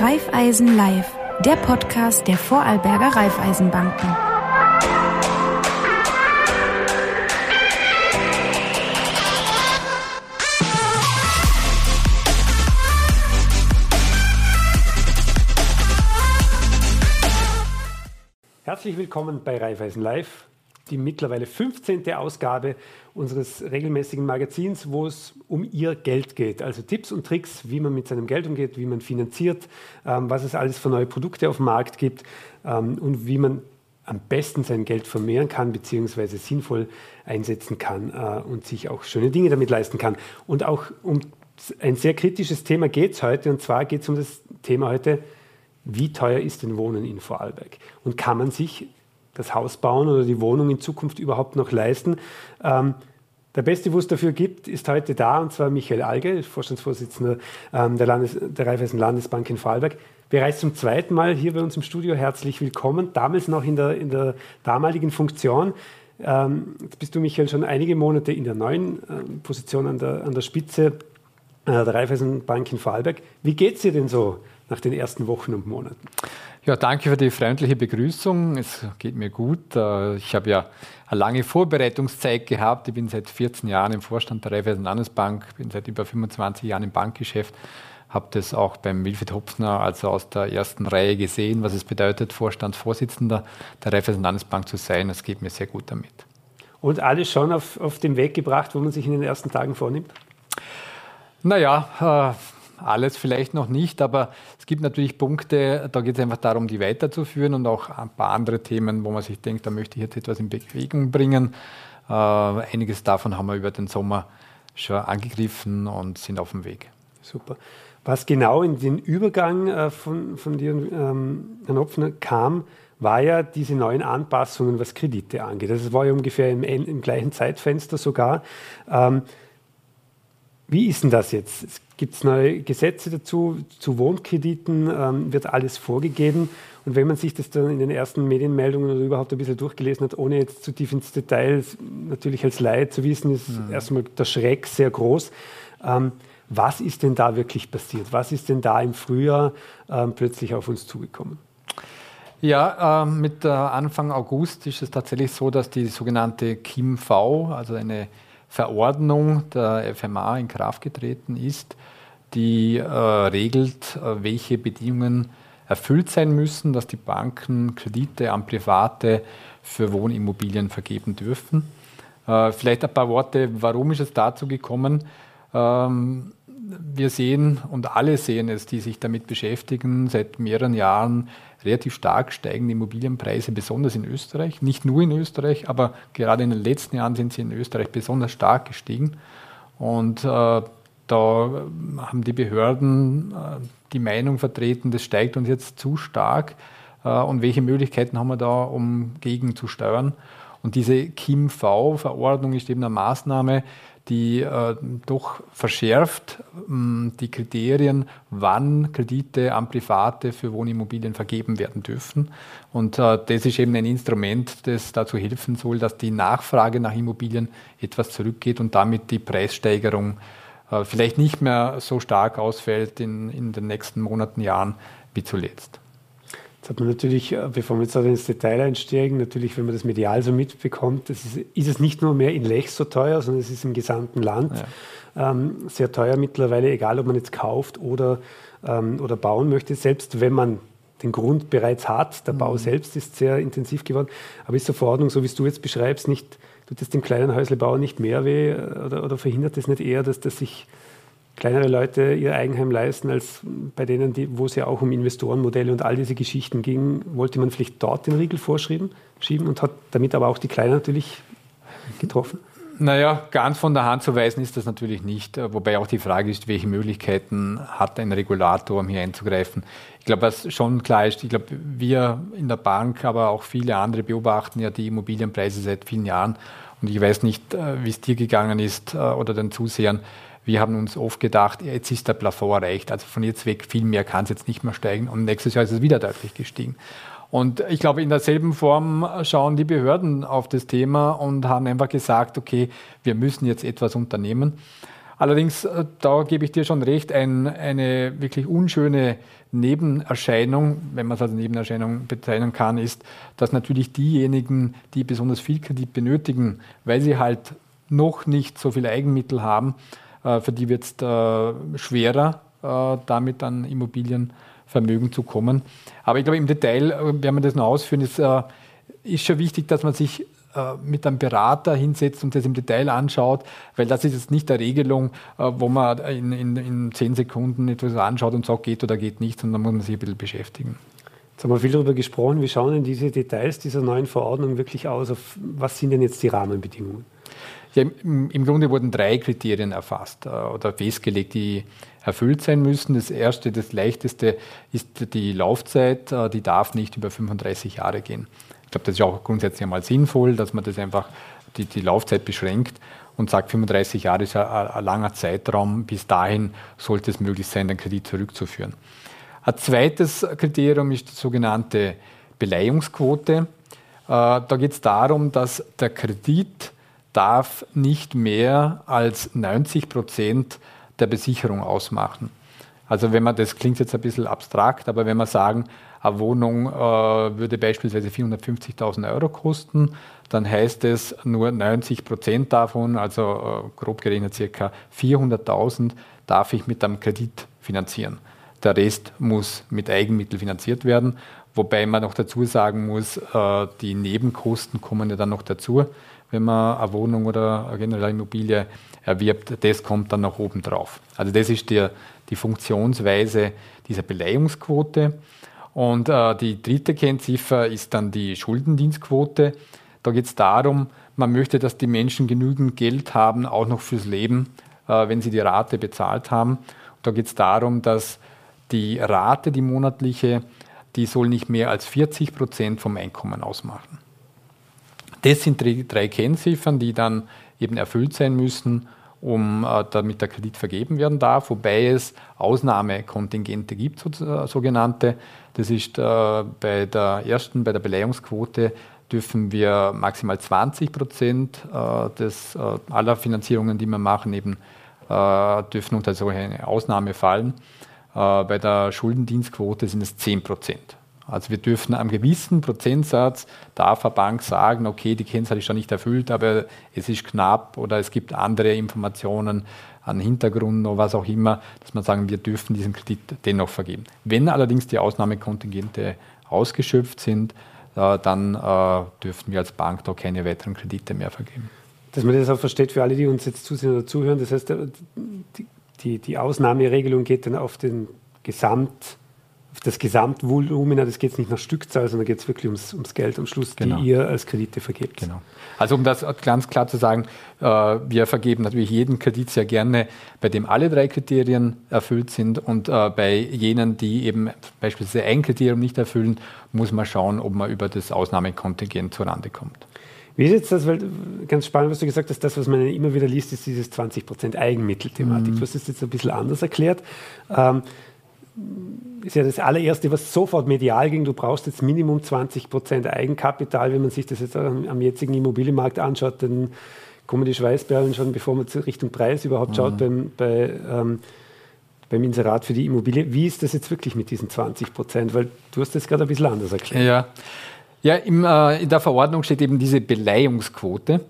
Raiffeisen Live, der Podcast der Vorarlberger Raiffeisenbanken. Herzlich willkommen bei Raiffeisen Live, die mittlerweile 15. Ausgabe unseres regelmäßigen Magazins, wo es um Ihr Geld geht. Also Tipps und Tricks, wie man mit seinem Geld umgeht, wie man finanziert, ähm, was es alles für neue Produkte auf dem Markt gibt ähm, und wie man am besten sein Geld vermehren kann bzw. sinnvoll einsetzen kann äh, und sich auch schöne Dinge damit leisten kann. Und auch um ein sehr kritisches Thema geht es heute und zwar geht es um das Thema heute, wie teuer ist denn Wohnen in Vorarlberg? Und kann man sich das Haus bauen oder die Wohnung in Zukunft überhaupt noch leisten? Ähm, der Beste, wo es dafür gibt, ist heute da, und zwar Michael Alge, Vorstandsvorsitzender ähm, der, Landes-, der Raiffeisen Landesbank in Vorarlberg. Bereits zum zweiten Mal hier bei uns im Studio herzlich willkommen, damals noch in der, in der damaligen Funktion. Ähm, jetzt bist du, Michael, schon einige Monate in der neuen ähm, Position an der, an der Spitze äh, der Raiffeisenbank in Vorarlberg. Wie geht es dir denn so nach den ersten Wochen und Monaten? Ja, danke für die freundliche Begrüßung. Es geht mir gut. Äh, ich habe ja eine lange Vorbereitungszeit gehabt. Ich bin seit 14 Jahren im Vorstand der Raiffeisen Landesbank, bin seit über 25 Jahren im Bankgeschäft, habe das auch beim Wilfried Hopfner, also aus der ersten Reihe gesehen, was es bedeutet, Vorstandsvorsitzender der Raiffeisen Landesbank zu sein. Es geht mir sehr gut damit. Und alles schon auf, auf den Weg gebracht, wo man sich in den ersten Tagen vornimmt? Naja, äh, alles vielleicht noch nicht, aber es gibt natürlich Punkte, da geht es einfach darum, die weiterzuführen und auch ein paar andere Themen, wo man sich denkt, da möchte ich jetzt etwas in Bewegung bringen. Äh, einiges davon haben wir über den Sommer schon angegriffen und sind auf dem Weg. Super. Was genau in den Übergang äh, von, von dir, ähm, Herrn Hopfner, kam, war ja diese neuen Anpassungen, was Kredite angeht. Das war ja ungefähr im, im gleichen Zeitfenster sogar. Ähm, wie ist denn das jetzt? Gibt es neue Gesetze dazu? Zu Wohnkrediten ähm, wird alles vorgegeben. Und wenn man sich das dann in den ersten Medienmeldungen oder überhaupt ein bisschen durchgelesen hat, ohne jetzt zu tief ins Detail, natürlich als Laie zu wissen, ist mhm. erstmal der Schreck sehr groß. Ähm, was ist denn da wirklich passiert? Was ist denn da im Frühjahr ähm, plötzlich auf uns zugekommen? Ja, äh, mit äh, Anfang August ist es tatsächlich so, dass die sogenannte KIMV, also eine Verordnung der FMA in Kraft getreten ist, die äh, regelt, äh, welche Bedingungen erfüllt sein müssen, dass die Banken Kredite an Private für Wohnimmobilien vergeben dürfen. Äh, vielleicht ein paar Worte, warum ist es dazu gekommen? Ähm, wir sehen und alle sehen es, die sich damit beschäftigen, seit mehreren Jahren relativ stark steigende Immobilienpreise, besonders in Österreich. Nicht nur in Österreich, aber gerade in den letzten Jahren sind sie in Österreich besonders stark gestiegen. Und äh, da haben die Behörden äh, die Meinung vertreten, das steigt uns jetzt zu stark. Äh, und welche Möglichkeiten haben wir da, um gegenzusteuern? Und diese KIM-V-Verordnung ist eben eine Maßnahme, die äh, doch verschärft äh, die Kriterien, wann Kredite an Private für Wohnimmobilien vergeben werden dürfen. Und äh, das ist eben ein Instrument, das dazu helfen soll, dass die Nachfrage nach Immobilien etwas zurückgeht und damit die Preissteigerung äh, vielleicht nicht mehr so stark ausfällt in, in den nächsten Monaten, Jahren wie zuletzt. Jetzt hat man natürlich, äh, bevor wir jetzt ins Detail einsteigen, natürlich, wenn man das medial so mitbekommt, das ist, ist es nicht nur mehr in Lech so teuer, sondern es ist im gesamten Land ja. ähm, sehr teuer mittlerweile, egal ob man jetzt kauft oder, ähm, oder bauen möchte, selbst wenn man den Grund bereits hat. Der mhm. Bau selbst ist sehr intensiv geworden. Aber ist so Verordnung, so wie es du jetzt beschreibst, nicht, tut es dem kleinen Häuslebauer nicht mehr weh äh, oder, oder verhindert es nicht eher, dass das sich kleinere Leute ihr Eigenheim leisten, als bei denen, die, wo es ja auch um Investorenmodelle und all diese Geschichten ging, wollte man vielleicht dort den Riegel vorschieben schieben und hat damit aber auch die Kleinen natürlich getroffen? Naja, ganz von der Hand zu weisen ist das natürlich nicht. Wobei auch die Frage ist, welche Möglichkeiten hat ein Regulator, um hier einzugreifen. Ich glaube, was schon klar ist, ich glaube, wir in der Bank, aber auch viele andere beobachten ja die Immobilienpreise seit vielen Jahren. Und ich weiß nicht, äh, wie es dir gegangen ist äh, oder den Zusehern wir haben uns oft gedacht, jetzt ist der Plafond erreicht, also von jetzt weg viel mehr kann es jetzt nicht mehr steigen und nächstes Jahr ist es wieder deutlich gestiegen. Und ich glaube, in derselben Form schauen die Behörden auf das Thema und haben einfach gesagt, okay, wir müssen jetzt etwas unternehmen. Allerdings, äh, da gebe ich dir schon recht, ein, eine wirklich unschöne Nebenerscheinung, wenn man es als Nebenerscheinung bezeichnen kann, ist, dass natürlich diejenigen, die besonders viel Kredit benötigen, weil sie halt noch nicht so viel Eigenmittel haben, für die wird es äh, schwerer, damit an Immobilienvermögen zu kommen. Aber ich glaube, im Detail, wenn man das noch ausführen, ist, ist schon wichtig, dass man sich äh, mit einem Berater hinsetzt und das im Detail anschaut, weil das ist jetzt nicht der Regelung, äh, wo man in, in, in zehn Sekunden etwas anschaut und sagt, geht oder geht nicht, sondern muss man sich ein bisschen beschäftigen. Jetzt haben wir viel darüber gesprochen. Wie schauen denn diese Details dieser neuen Verordnung wirklich aus? Was sind denn jetzt die Rahmenbedingungen? Ja, im, Grunde wurden drei Kriterien erfasst äh, oder festgelegt, die erfüllt sein müssen. Das erste, das leichteste ist die Laufzeit, äh, die darf nicht über 35 Jahre gehen. Ich glaube, das ist auch grundsätzlich einmal sinnvoll, dass man das einfach die, die Laufzeit beschränkt und sagt, 35 Jahre ist ein, ein langer Zeitraum. Bis dahin sollte es möglich sein, den Kredit zurückzuführen. Ein zweites Kriterium ist die sogenannte Beleihungsquote. Äh, da geht es darum, dass der Kredit darf nicht mehr als 90 Prozent der Besicherung ausmachen. Also wenn man, das klingt jetzt ein bisschen abstrakt, aber wenn wir sagen, eine Wohnung äh, würde beispielsweise 450.000 Euro kosten, dann heißt es nur 90 Prozent davon, also äh, grob gerechnet circa 400.000, darf ich mit einem Kredit finanzieren. Der Rest muss mit Eigenmitteln finanziert werden, wobei man noch dazu sagen muss, äh, die Nebenkosten kommen ja dann noch dazu, wenn man eine Wohnung oder eine generelle Immobilie erwirbt, das kommt dann noch oben drauf. Also das ist der, die Funktionsweise dieser Beleihungsquote. Und äh, die dritte Kennziffer ist dann die Schuldendienstquote. Da geht es darum, man möchte, dass die Menschen genügend Geld haben, auch noch fürs Leben, äh, wenn sie die Rate bezahlt haben. Da geht es darum, dass die Rate, die monatliche, die soll nicht mehr als 40 Prozent vom Einkommen ausmachen. Das sind drei, drei Kennziffern, die dann eben erfüllt sein müssen, um, äh, damit der Kredit vergeben werden darf, wobei es Ausnahmekontingente gibt, äh, sogenannte. Das ist äh, bei der ersten, bei der Beleihungsquote dürfen wir maximal 20 Prozent äh, äh, aller Finanzierungen, die wir machen, eben dürfen unter solche Ausnahme fallen. bei der Schuldendienstquote sind es 10 Prozent. Also wir dürfen am gewissen Prozentsatz, darf eine Bank sagen, okay, die Kennzahl ist schon nicht erfüllt, aber es ist knapp oder es gibt andere Informationen an Hintergrund oder was auch immer, dass man sagen, wir dürfen diesen Kredit dennoch vergeben. Wenn allerdings die Ausnahmekontingente ausgeschöpft sind, äh, dann äh, dürfen wir als Bank da keine weiteren Kredite mehr vergeben. Dass man das auch versteht für alle, die uns jetzt zusehen oder zuhören, das heißt, die, die, die Ausnahmeregelung geht dann auf den Gesamt das Gesamtvolumen, das geht nicht nach Stückzahl, sondern geht es wirklich ums, ums, Geld am Schluss, genau. die ihr als Kredite vergebt. Genau. Also um das ganz klar zu sagen, äh, wir vergeben natürlich jeden Kredit sehr gerne, bei dem alle drei Kriterien erfüllt sind und äh, bei jenen, die eben beispielsweise ein Kriterium nicht erfüllen, muss man schauen, ob man über das Ausnahmekontingent zurande kommt. Wie ist jetzt das, weil ganz spannend, was du gesagt hast, das, was man immer wieder liest, ist dieses 20% Eigenmittelthematik. Mhm. Du hast das jetzt ein bisschen anders erklärt. Ähm, ist ja das allererste, was sofort medial ging. Du brauchst jetzt Minimum 20 Prozent Eigenkapital. Wenn man sich das jetzt am, jetzigen Immobilienmarkt anschaut, dann kommen die Schweißperlen schon, bevor man Richtung Preis überhaupt schaut, mhm. beim, bei, ähm, beim Inserat für die Immobilie. Wie ist das jetzt wirklich mit diesen 20 Prozent? Weil du hast das gerade ein bisschen anders erklärt. Ja, ja im, äh, in der Verordnung steht eben diese Beleihungsquote,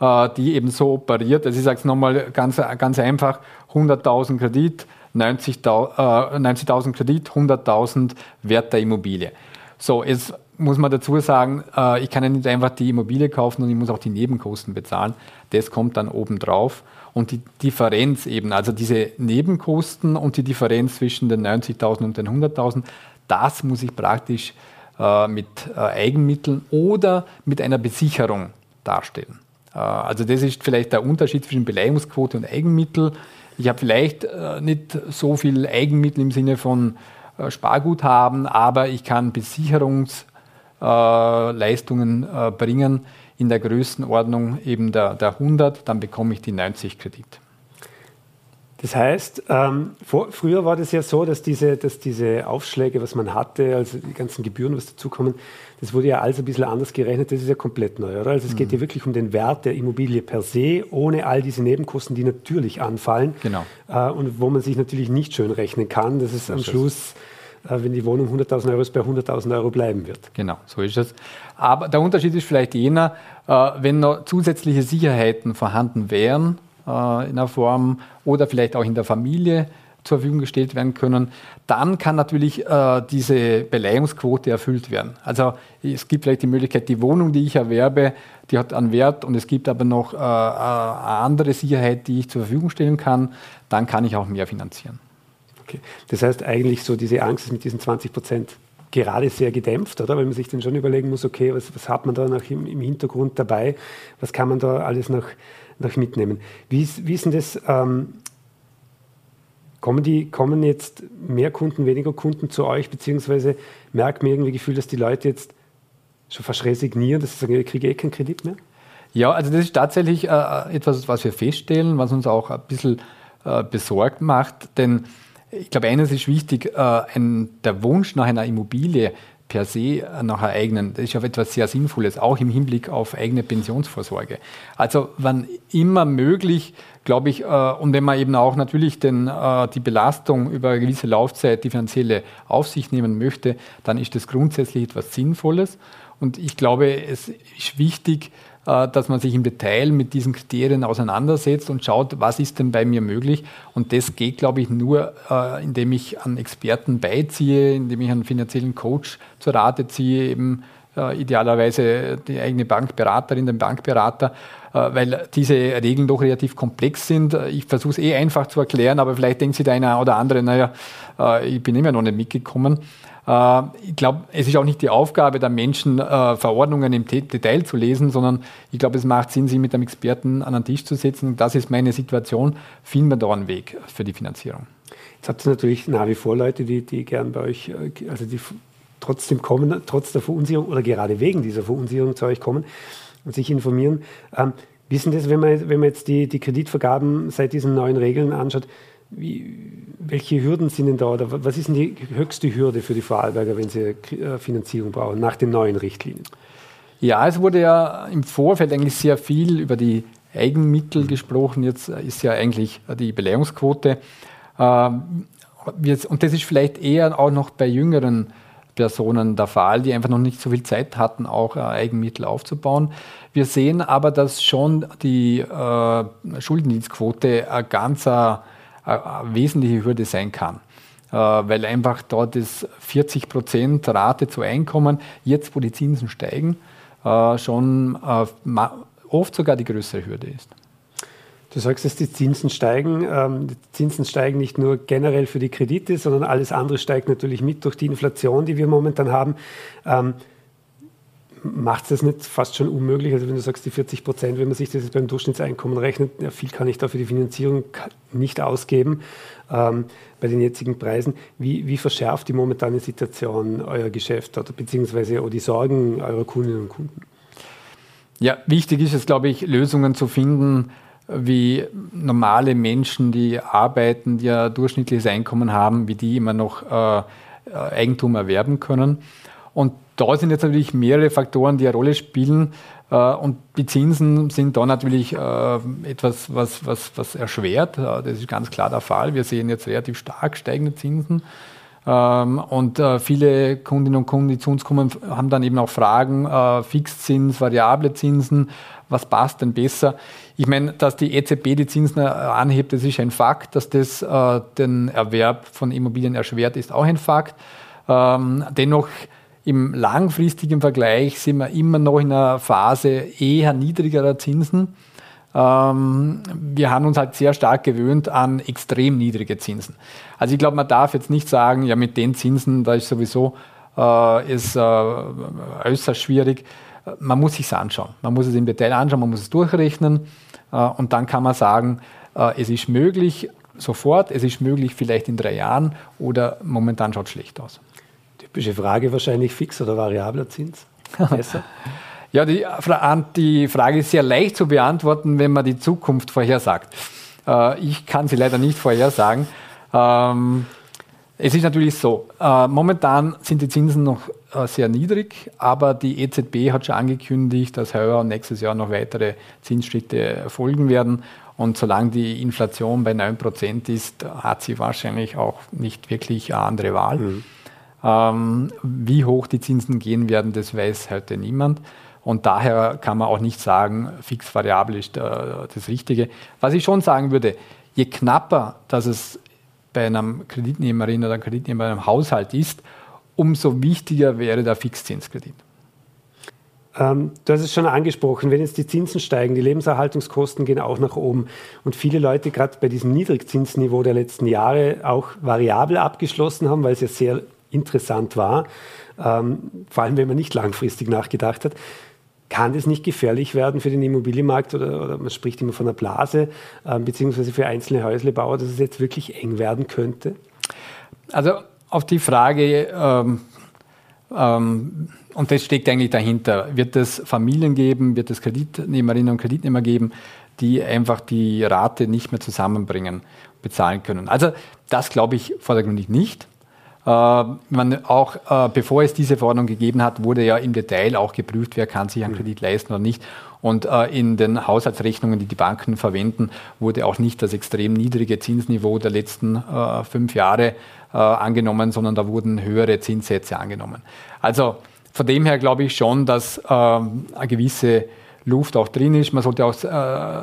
äh, die eben so operiert. Also ich sage es nochmal ganz, ganz einfach, 100.000 Kredit, 90.000 äh, 90 Kredit, 100.000 Wert der Immobilie. So, jetzt muss man dazu sagen, äh, ich kann ja nicht einfach die Immobilie kaufen und ich muss auch die Nebenkosten bezahlen. Das kommt dann oben drauf. Und die Differenz eben, also diese Nebenkosten und die Differenz zwischen den 90.000 und den 100.000, das muss ich praktisch äh, mit äh, Eigenmitteln oder mit einer Besicherung darstellen. Äh, also das ist vielleicht der Unterschied zwischen Beleihungsquote und Eigenmittel. Ich habe vielleicht äh, nicht so viel Eigenmittel im Sinne von äh, Sparguthaben, aber ich kann Besicherungsleistungen äh, bringen in der Größenordnung eben der, der 100, dann bekomme ich die 90 Kredit. Das heißt, ähm, vor, früher war das ja so, dass diese, dass diese Aufschläge, was man hatte, also die ganzen Gebühren, was dazukommen, das wurde ja alles ein bisschen anders gerechnet. Das ist ja komplett neu, oder? Also es mhm. geht ja wirklich um den Wert der Immobilie per se, ohne all diese Nebenkosten, die natürlich anfallen. Genau. Äh, und wo man sich natürlich nicht schön rechnen kann. Das ist am Schluss äh, wenn die Wohnung 100.000 Euro ist, bei 100.000 Euro bleiben wird. Genau, so ist es. Aber der Unterschied ist vielleicht jener, äh, wenn noch zusätzliche Sicherheiten vorhanden wären, äh, in einer Form oder vielleicht auch in der Familie zur Verfügung gestellt werden können, dann kann natürlich äh, diese Beleihungsquote erfüllt werden. Also es gibt vielleicht die Möglichkeit, die Wohnung, die ich erwerbe, die hat einen Wert und es gibt aber noch äh, eine andere Sicherheit, die ich zur Verfügung stellen kann, dann kann ich auch mehr finanzieren. Okay. Das heißt eigentlich so, diese Angst ist mit diesen 20 Prozent gerade sehr gedämpft, oder? Weil man sich dann schon überlegen muss, okay, was, was hat man da noch im, im, Hintergrund dabei? Was kann man da alles noch noch mitnehmen. Wie ist, wie ist denn das? Ähm, kommen, die, kommen jetzt mehr Kunden, weniger Kunden zu euch, beziehungsweise merkt man irgendwie Gefühl, dass die Leute jetzt schon fast resignieren, dass sie sagen, ich kriege eh keinen Kredit mehr? Ja, also das ist tatsächlich äh, etwas, was wir feststellen, was uns auch ein bisschen äh, besorgt macht, denn ich glaube, eines ist wichtig, äh, ein, der Wunsch nach einer Immobilie per se nach eigenen, das ist ja etwas sehr Sinnvolles, auch im Hinblick auf eigene Pensionsvorsorge. Also wann immer möglich, glaube ich, äh, und wenn man eben auch natürlich den, äh, die Belastung über eine gewisse Laufzeit, die finanzielle auf sich nehmen möchte, dann ist das grundsätzlich etwas Sinnvolles. Und ich glaube, es ist wichtig, dass man sich im Detail mit diesen Kriterien auseinandersetzt und schaut, was ist denn bei mir möglich. Und das geht, glaube ich, nur, äh, indem ich an Experten beiziehe, indem ich einen finanziellen Coach zur Rate ziehe, eben äh, idealerweise die eigene Bankberaterin, den Bankberater, weil diese Regeln doch relativ komplex sind. Ich versuche es eh einfach zu erklären, aber vielleicht denkt sich der eine oder andere, naja, ich bin immer noch nicht mitgekommen. Äh, ich glaube, es ist auch nicht die Aufgabe der Menschen, äh, Verordnungen im Detail zu lesen, sondern ich glaube, es macht Sinn, sich mit einem Experten an den Tisch zu setzen. Das ist meine Situation. Finden wir da einen Weg für die Finanzierung. Jetzt habt ihr natürlich nach wie vor Leute, die, die gern bei euch, äh, also die trotzdem kommen, trotz der Verunsicherung oder gerade wegen dieser Verunsicherung zu euch kommen und sich informieren. Ähm, wissen das, wenn man, wenn man jetzt die, die Kreditvergaben seit diesen neuen Regeln anschaut, wie, welche Hürden sind denn da oder was ist denn die höchste Hürde für die Vorarlberger, wenn sie äh, Finanzierung brauchen, nach den neuen Richtlinien? Ja, es wurde ja im Vorfeld eigentlich sehr viel über die Eigenmittel gesprochen. Jetzt ist ja eigentlich die Beleihungsquote. Ähm, und das ist vielleicht eher auch noch bei jüngeren Personen der Fall, die einfach noch nicht so viel Zeit hatten, auch äh, Eigenmittel aufzubauen. Wir sehen aber, dass schon die äh, Schuldendienstquote ein ganzer wesentliche Hürde sein kann. Äh, weil einfach dort ist 40 Prozent Rate zu Einkommen, jetzt wo die Zinsen steigen, äh, schon äh, oft sogar die größere Hürde ist. Du sagst, dass die Zinsen steigen. Ähm, die Zinsen steigen nicht nur generell für die Kredite, sondern alles andere steigt natürlich mit durch die Inflation, die wir momentan haben. Macht es das nicht fast schon unmöglich? Also wenn du sagst, die 40 Prozent, wenn man sich das jetzt beim Durchschnittseinkommen rechnet, ja, viel kann ich da für die Finanzierung nicht ausgeben ähm, bei den jetzigen Preisen. Wie, wie, verschärft die momentane Situation euer Geschäft oder beziehungsweise die Sorgen eurer Kundinnen und Kunden? Ja, wichtig ist es, glaube ich, Lösungen zu finden, wie normale Menschen, die arbeiten, die ein durchschnittliches Einkommen haben, wie die immer noch äh, Eigentum erwerben können. Und da sind jetzt natürlich mehrere Faktoren, die eine Rolle spielen. Äh, und die Zinsen sind da natürlich äh, etwas, was, was, was erschwert. Äh, das ist ganz klar der Fall. Wir sehen jetzt relativ stark steigende Zinsen. Ähm, und viele Kundinnen und Kunden, die zu uns kommen, haben dann eben auch Fragen, Fixzins, variable Zinsen, was passt denn besser? Ich meine, dass die EZB die Zinsen anhebt, das ist ein Fakt. Dass das den Erwerb von Immobilien erschwert, ist auch ein Fakt. Ähm, dennoch im langfristigen Vergleich sind wir immer noch in einer Phase eher niedrigerer Zinsen. Ähm, wir haben uns halt sehr stark gewöhnt an extrem niedrige Zinsen. Also ich glaube, man darf jetzt nicht sagen, ja mit den Zinsen, da ist sowieso äh, ist, äh, äußerst schwierig. Man muss sich anschauen. Man muss es im Detail anschauen, man muss es durchrechnen äh, und dann kann man sagen, äh, es ist möglich sofort, es ist möglich vielleicht in drei Jahren oder momentan schaut es schlecht aus. Typische Frage wahrscheinlich fix oder variabler Zins? Besser? ja, die, die Frage ist sehr leicht zu beantworten, wenn man die Zukunft vorhersagt. Äh, ich kann sie leider nicht vorhersagen. Ähm, es ist natürlich so, äh, momentan sind die Zinsen noch äh, sehr niedrig, aber die EZB hat schon angekündigt, dass heuer und nächstes Jahr noch weitere Zinsschritte folgen werden. Und solange die Inflation bei 9% ist, hat sie wahrscheinlich auch nicht wirklich eine andere Wahl. Mhm. Ähm, wie hoch die Zinsen gehen werden, das weiß heute niemand. Und daher kann man auch nicht sagen, fix variabel ist äh, das Richtige. Was ich schon sagen würde, je knapper, dass es bei einem Kreditnehmerin oder Kreditnehmer in einem Haushalt ist, umso wichtiger wäre der Fixzinskredit. Ähm, du hast es schon angesprochen, wenn jetzt die Zinsen steigen, die Lebenserhaltungskosten gehen auch nach oben und viele Leute gerade bei diesem Niedrigzinsniveau der letzten Jahre auch variabel abgeschlossen haben, weil es ja sehr interessant war, ähm, vor allem wenn man nicht langfristig nachgedacht hat. Kann das nicht gefährlich werden für den Immobilienmarkt oder, oder man spricht immer von einer Blase, ähm, beziehungsweise für einzelne Häuslebauer, dass es jetzt wirklich eng werden könnte? Also auf die Frage, ähm, ähm, und das steckt eigentlich dahinter, wird es Familien geben, wird es Kreditnehmerinnen und Kreditnehmer geben, die einfach die Rate nicht mehr zusammenbringen, bezahlen können. Also das glaube ich vordergründig nicht. Äh, man auch, äh, bevor es diese Verordnung gegeben hat, wurde ja im Detail auch geprüft, wer kann sich einen mhm. Kredit leisten oder nicht. Und äh, in den Haushaltsrechnungen, die die Banken verwenden, wurde auch nicht das extrem niedrige Zinsniveau der letzten fünf Jahre angenommen, sondern da wurden höhere Zinssätze angenommen. Also von dem her glaube ich schon, dass eine gewisse Luft auch drin ist. Man sollte auch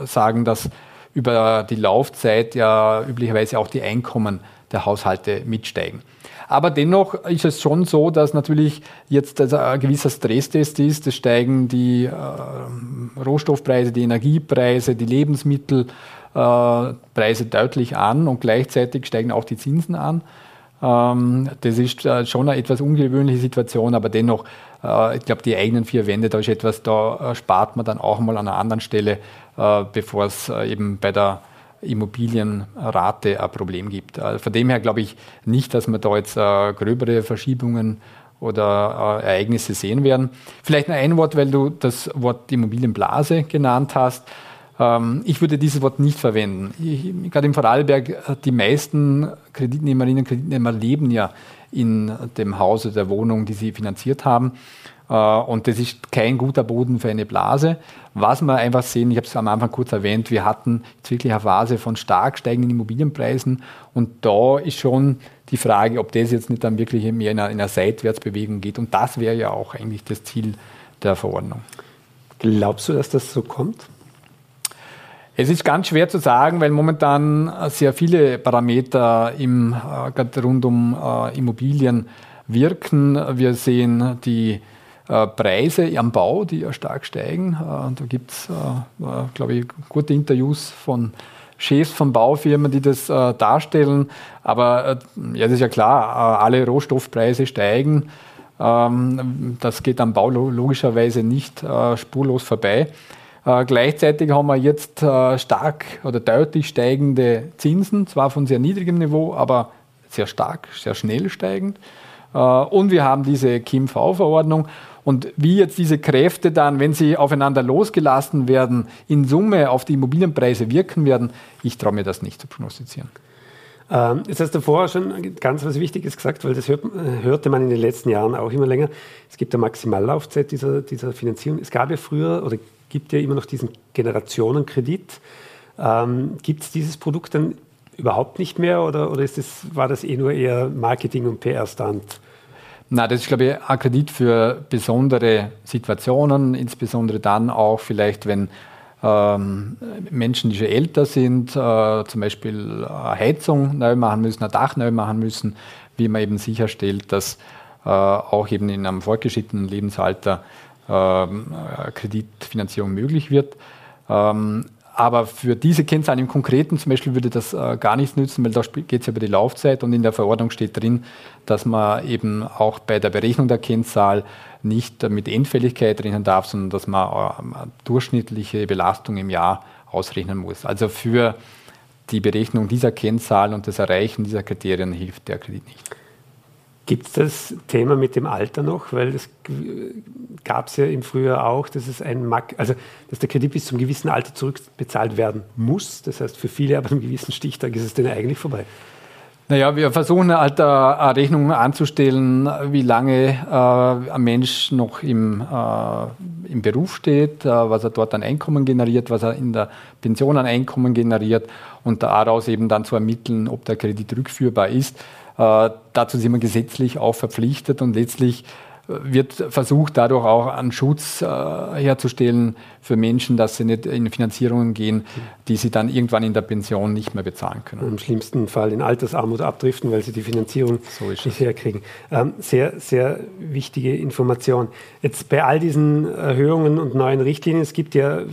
sagen, dass über die Laufzeit ja üblicherweise auch die Einkommen der Haushalte mitsteigen. Aber dennoch ist es schon so, dass natürlich jetzt also ein gewisser Stresstest ist. Es steigen die äh, Rohstoffpreise, die Energiepreise, die Lebensmittelpreise äh, deutlich an und gleichzeitig steigen auch die Zinsen an. Ähm, das ist äh, schon eine etwas ungewöhnliche Situation, aber dennoch, äh, ich glaube, die eigenen vier Wände, da ist etwas, da äh, spart man dann auch mal an einer anderen Stelle, äh, bevor es eben bei der Immobilienrate ein Problem gibt. Also von dem her glaube ich nicht, dass wir da jetzt äh, gröbere Verschiebungen oder äh, Ereignisse sehen werden. Vielleicht noch ein Wort, weil du das Wort Immobilienblase genannt hast. Ähm, ich würde dieses Wort nicht verwenden. Ich, gerade im Vorarlberg, äh, die meisten Kreditnehmerinnen und Kreditnehmer leben ja in dem Haus oder der Wohnung, die sie finanziert haben. Äh, und das ist kein guter Boden für eine Blase. Was wir einfach sehen, ich habe es am Anfang kurz erwähnt, wir hatten jetzt wirklich eine Phase von stark steigenden Immobilienpreisen und da ist schon die Frage, ob das jetzt nicht dann wirklich mehr in einer, in einer Seitwärtsbewegung geht. Und das wäre ja auch eigentlich das Ziel der Verordnung. Glaubst du, dass das so kommt? Es ist ganz schwer zu sagen, weil momentan sehr viele Parameter im, äh, rund um äh, Immobilien wirken. Wir sehen die Preise am Bau, die ja stark steigen. Äh, da gibt es, äh, glaube ich, gute Interviews von Chefs von Baufirmen, die das darstellen. Aber ja, das ist ja klar, alle Rohstoffpreise steigen. Ähm, das geht am Bau logischerweise nicht spurlos vorbei. gleichzeitig haben wir jetzt stark oder deutlich steigende Zinsen, zwar von sehr niedrigem Niveau, aber sehr stark, sehr schnell steigend. und wir haben diese KIMV-Verordnung. Und wie jetzt diese Kräfte dann, wenn sie aufeinander losgelassen werden, in Summe auf die Immobilienpreise wirken werden, ich traue mir das nicht zu prognostizieren. Ähm, jetzt hast du vorher schon ganz was Wichtiges gesagt, weil das hört, hörte man in den letzten Jahren auch immer länger. Es gibt eine Maximallaufzeit dieser, dieser Finanzierung. Es gab ja früher oder gibt ja immer noch diesen Generationenkredit. Ähm, gibt es dieses Produkt dann überhaupt nicht mehr oder, oder ist das, war das eh nur eher Marketing und PR-Stand? Na, das ist, glaube ich, ein Kredit für besondere Situationen, insbesondere dann auch vielleicht, wenn ähm, Menschen, die schon älter sind, äh, zum Beispiel eine Heizung neu machen müssen, ein Dach neu machen müssen, wie man eben sicherstellt, dass äh, auch eben in einem fortgeschrittenen Lebensalter äh, Kreditfinanzierung möglich wird. Ähm, aber für diese Kennzahlen im Konkreten zum Beispiel würde das äh, gar nichts nützen, weil da geht es ja über die Laufzeit und in der Verordnung steht drin, dass man eben auch bei der Berechnung der Kennzahl nicht mit Endfälligkeit rechnen darf, sondern dass man äh, durchschnittliche Belastung im Jahr ausrechnen muss. Also für die Berechnung dieser Kennzahl und das Erreichen dieser Kriterien hilft der Kredit nicht. Gibt es das Thema mit dem Alter noch? Weil das gab es ja im Frühjahr auch, dass es ein Mack, also dass der Kredit bis zum gewissen Alter zurückbezahlt werden muss. Das heißt, für viele ab einem gewissen Stichtag ist es denn eigentlich vorbei. Naja, wir versuchen halt äh, Rechnungen anzustellen, wie lange äh, ein Mensch noch im, äh, im Beruf steht, äh, was er dort an Einkommen generiert, was er in der Pension an Einkommen generiert und daraus eben dann zu ermitteln, ob der Kredit rückführbar ist. Äh, dazu sind wir gesetzlich auch verpflichtet und letztlich wird versucht, dadurch auch einen Schutz äh, herzustellen für Menschen, dass sie nicht in Finanzierungen gehen, die sie dann irgendwann in der Pension nicht mehr bezahlen können. Im schlimmsten Fall in Altersarmut abdriften, weil sie die Finanzierung so nicht herkriegen. Ähm, sehr, sehr wichtige Information. Jetzt bei all diesen Erhöhungen und neuen Richtlinien, es gibt ja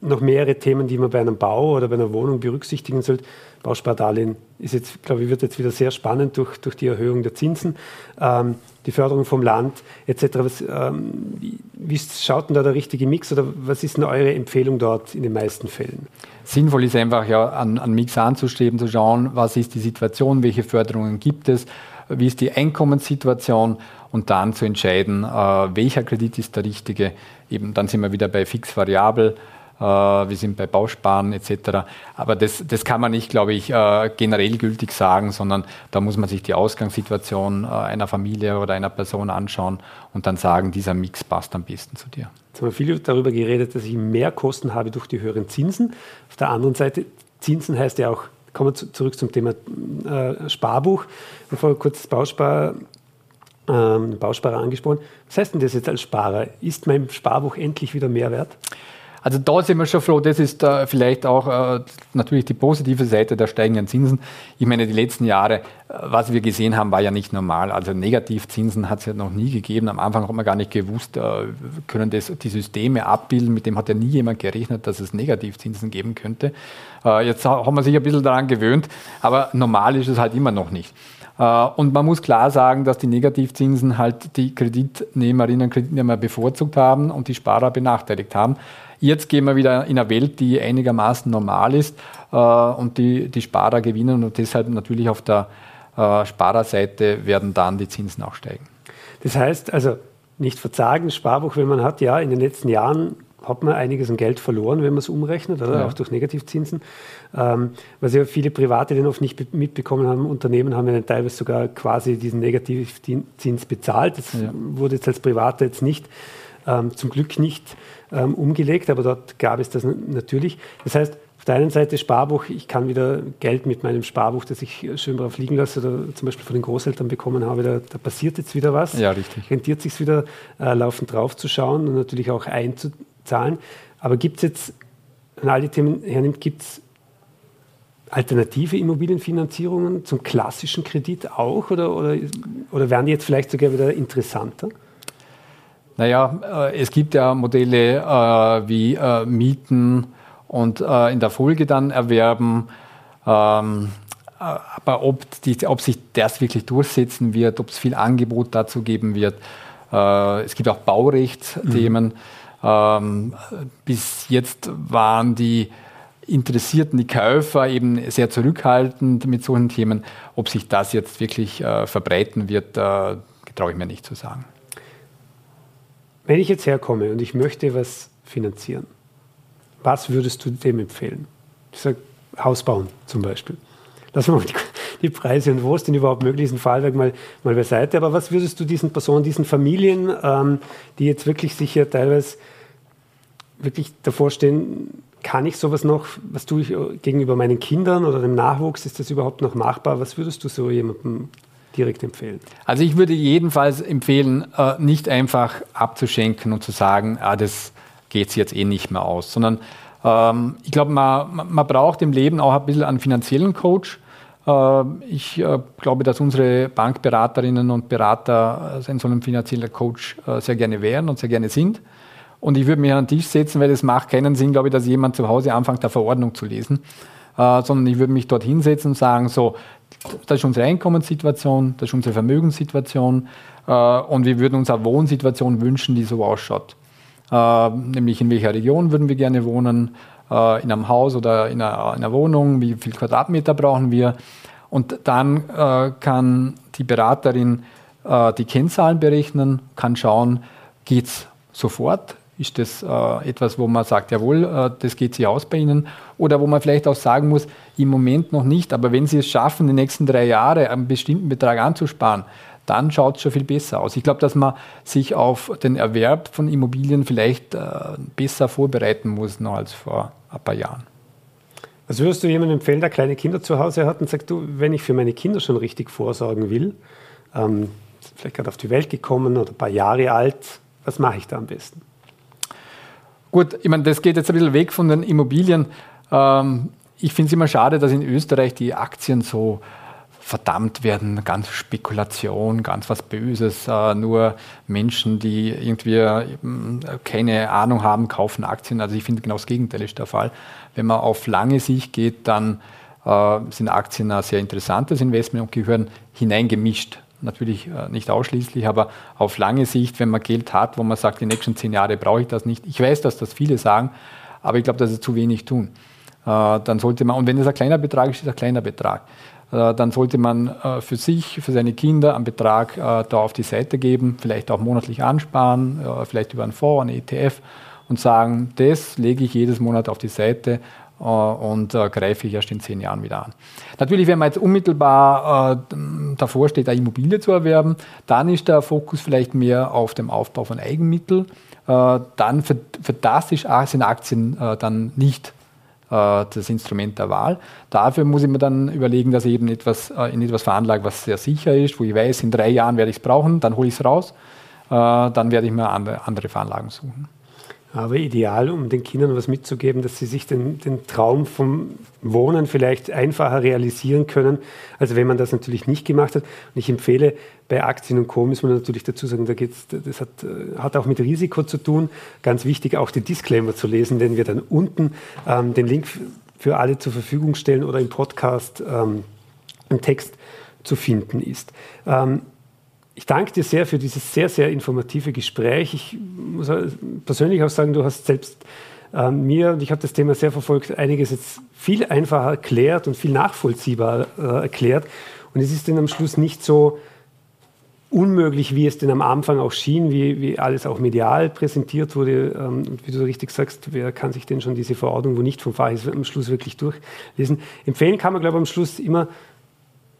noch mehrere Themen, die man bei einem Bau oder bei einer Wohnung berücksichtigen sollte. Bauspardarlehen ist jetzt, glaube ich, wird jetzt wieder sehr spannend durch, durch die Erhöhung der Zinsen. Ähm, die Förderung vom Land etc. Was, ähm, wie, schaut denn da der richtige Mix oder was ist denn eure Empfehlung dort in den meisten Fällen? Sinnvoll ist einfach ja an, an Mix anzustreben, zu schauen, was ist die Situation, welche Förderungen gibt es, wie ist die Einkommenssituation und dann zu entscheiden, äh, welcher Kredit ist der richtige. Eben dann sind wir wieder bei fix-variabel äh, wir sind bei Bausparen etc. Aber das, das kann man nicht, glaube ich, äh, generell gültig sagen, sondern da muss man sich die Ausgangssituation äh, einer Familie oder einer Person anschauen und dann sagen, dieser Mix passt am besten zu dir. Jetzt haben wir viel darüber geredet, dass ich mehr Kosten habe durch die höheren Zinsen. Auf der anderen Seite, Zinsen heißt ja auch, kommen wir zurück zum Thema äh, Sparbuch. Vorher kurz Bauspar, ähm, Bausparer angesprochen. Was heißt denn das jetzt als Sparer? Ist mein Sparbuch endlich wieder mehr wert? Also da sind wir schon froh, das ist äh, vielleicht auch äh, natürlich die positive Seite der steigenden Zinsen. Ich meine, die letzten Jahre, äh, was wir gesehen haben, war ja nicht normal. Also Negativzinsen hat es ja noch nie gegeben. Am Anfang hat man gar nicht gewusst, äh, können das die Systeme abbilden. Mit dem hat ja nie jemand gerechnet, dass es Negativzinsen geben könnte. Äh, jetzt haben wir sich ein bisschen daran gewöhnt, aber normal ist es halt immer noch nicht. Und man muss klar sagen, dass die Negativzinsen halt die Kreditnehmerinnen und Kreditnehmer bevorzugt haben und die Sparer benachteiligt haben. Jetzt gehen wir wieder in eine Welt, die einigermaßen normal ist äh, und die, die Sparer gewinnen und deshalb natürlich auf der äh, Sparerseite werden dann die Zinsen auch steigen. Das heißt also, nicht verzagen, Sparbuch, wenn man hat, ja, in den letzten Jahren hat man einiges an Geld verloren, wenn man es umrechnet, oder? Ja. auch durch Negativzinsen. Ähm, was ja viele Private den oft nicht mitbekommen haben, Unternehmen haben ja dann teilweise sogar quasi diesen Negativzins bezahlt. Das ja. wurde jetzt als Privater jetzt nicht, ähm, zum Glück nicht ähm, umgelegt, aber dort gab es das natürlich. Das heißt, auf der einen Seite Sparbuch, ich kann wieder Geld mit meinem Sparbuch, das ich schön drauf liegen lasse oder zum Beispiel von den Großeltern bekommen habe, da, da passiert jetzt wieder was. Ja, richtig. Rentiert sich wieder, äh, laufend drauf zu schauen und natürlich auch einzuzahlen. Aber gibt es jetzt, wenn all die Themen hernimmt, gibt es alternative Immobilienfinanzierungen zum klassischen Kredit auch oder, oder, oder werden die jetzt vielleicht sogar wieder interessanter? Naja, äh, es gibt ja Modelle äh, wie äh, Mieten und in der Folge dann erwerben. Ähm, äh, aber ob, die, ob, sich das wirklich durchsetzen wird, ob es viel Angebot dazu geben wird. Es gibt auch Baurechtsthemen. Mhm. Ähm, bis jetzt waren die Interessierten, die Käufer eben sehr zurückhaltend mit solchen Themen. Ob sich das jetzt wirklich verbreiten wird, traue ich mir nicht zu sagen. Wenn ich jetzt herkomme und ich möchte was finanzieren, was würdest du dem empfehlen? Ich sage, Haus bauen zum Beispiel. Wir mal die, die Preise und wo es denn überhaupt möglich ist, ein Fallwerk mal, mal beiseite. Aber was würdest du diesen Personen, diesen Familien, ähm, die jetzt wirklich sicher teilweise wirklich davor stehen, kann ich sowas noch, was tue ich gegenüber meinen Kindern oder dem Nachwuchs, ist das überhaupt noch machbar? Was würdest du so jemandem direkt empfehlen? Also ich würde jedenfalls empfehlen, äh, nicht einfach abzuschenken und zu sagen, ah, das geht jetzt eh nicht mehr aus, sondern ähm, ich glaube, man, man braucht im Leben auch ein bisschen einen finanziellen Coach. Äh, ich äh, glaube, dass unsere Bankberaterinnen und Berater in so einem finanziellen Coach sehr gerne wären und sehr gerne sind. Und ich würde mich an den Tisch setzen, weil es macht keinen Sinn, glaube ich, dass jemand zu Hause anfängt, der Verordnung zu lesen, sondern ich würde mich dort hinsetzen und sagen, so, das ist unsere Einkommenssituation, das ist unsere Vermögenssituation äh, und wir würden uns eine Wohnsituation wünschen, die so ausschaut. Äh, nämlich in welcher Region würden wir gerne wohnen, äh, in einem Haus oder in einer, in einer, Wohnung, wie viel Quadratmeter brauchen wir. Und dann äh, kann die Beraterin äh, die Kennzahlen berechnen, kann schauen, geht es sofort, ist das äh, etwas, wo man sagt, jawohl, äh, das geht sich aus bei Ihnen? Oder wo man vielleicht auch sagen muss, im Moment noch nicht, aber wenn Sie es schaffen, die nächsten drei Jahre einen bestimmten Betrag anzusparen, dann schaut es schon viel besser aus. Ich glaube, dass man sich auf den Erwerb von Immobilien vielleicht äh, besser vorbereiten muss noch als vor ein paar Jahren. Was würdest du jemandem empfehlen, der kleine Kinder zu Hause hat und sagt, du, wenn ich für meine Kinder schon richtig vorsorgen will, ähm, vielleicht gerade auf die Welt gekommen oder ein paar Jahre alt, was mache ich da am besten? Gut, ich meine, das geht jetzt ein bisschen weg von den Immobilien. Ähm, ich finde es immer schade, dass in Österreich die Aktien so verdammt werden, ganz Spekulation, ganz was Böses. Äh, nur Menschen, die irgendwie äh, keine Ahnung haben, kaufen Aktien. Also ich finde genau das Gegenteil ist der Fall. Wenn man auf lange Sicht geht, dann äh, sind Aktien ein sehr interessantes Investment und gehören hineingemischt natürlich äh, nicht ausschließlich, aber auf lange Sicht, wenn man Geld hat, wo man sagt, die nächsten zehn Jahre brauche ich das nicht. Ich weiß, dass das viele sagen, aber ich glaube, dass sie zu wenig tun. Äh, dann sollte man, und wenn es ein kleiner Betrag ist, ist es ein kleiner Betrag. Äh, dann sollte man für sich, für seine Kinder einen Betrag da auf die Seite geben, vielleicht auch monatlich ansparen, vielleicht über einen Fonds, einen ETF und sagen, das lege ich jedes Monat auf die Seite und äh, greife ich erst in zehn Jahren wieder an. Natürlich, wenn man jetzt unmittelbar äh, davor steht, eine Immobilie zu erwerben, dann ist der Fokus vielleicht mehr auf dem Aufbau von Eigenmitteln. dann für, für das ist, sind Aktien dann nicht das Instrument der Wahl. Dafür muss ich mir dann überlegen, dass ich eben etwas, in etwas veranlage, was sehr sicher ist, wo ich weiß, in drei Jahren werde ich es brauchen, dann hole ich es raus, dann werde ich mir andere, andere Veranlagen suchen aber ideal, um den Kindern was mitzugeben, dass sie sich den, den, Traum vom Wohnen vielleicht einfacher realisieren können, als wenn man das natürlich nicht gemacht hat. Und ich empfehle, bei Aktien und Co. muss man natürlich dazu sagen, da geht's, das hat, äh, hat auch mit Risiko zu tun. Ganz wichtig, auch die Disclaimer zu lesen, den wir dann unten ähm, den Link für alle zur Verfügung stellen oder im Podcast ähm, im Text zu finden ist. Ähm, ich danke dir sehr für dieses sehr, sehr informative Gespräch. Ich muss persönlich auch sagen, du hast selbst äh, mir, und ich habe das Thema sehr verfolgt, einiges jetzt viel einfacher erklärt und viel nachvollziehbar äh, erklärt. Und es ist dann am Schluss nicht so unmöglich, wie es denn am Anfang auch schien, wie, wie alles auch medial präsentiert wurde. Ähm, und wie du richtig sagst, wer kann sich denn schon diese Verordnung, wo nicht vom Fach ist, am Schluss wirklich durchlesen? Empfehlen kann man, glaube ich, am Schluss immer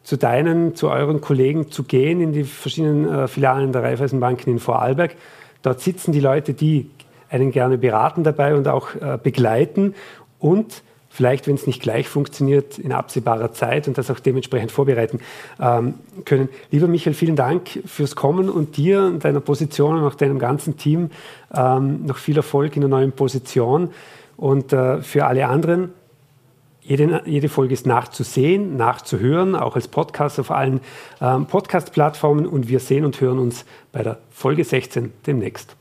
zu deinen, zu euren Kollegen zu gehen in die verschiedenen äh, Filialen der Raiffeisenbanken in Vorarlberg. Dort sitzen die Leute, die einen gerne beraten dabei und auch äh, begleiten und vielleicht, wenn es nicht gleich funktioniert, in absehbarer Zeit und das auch dementsprechend vorbereiten ähm, können. Lieber Michael, vielen Dank fürs Kommen und dir und deiner Position und auch deinem ganzen Team ähm, noch viel Erfolg in der neuen Position. Und äh, für alle anderen, jede, jede, Folge ist nachzusehen, nachzuhören, auch als Podcast auf allen ähm, Podcast-Plattformen. Und wir sehen und hören uns bei der Folge 16 demnächst.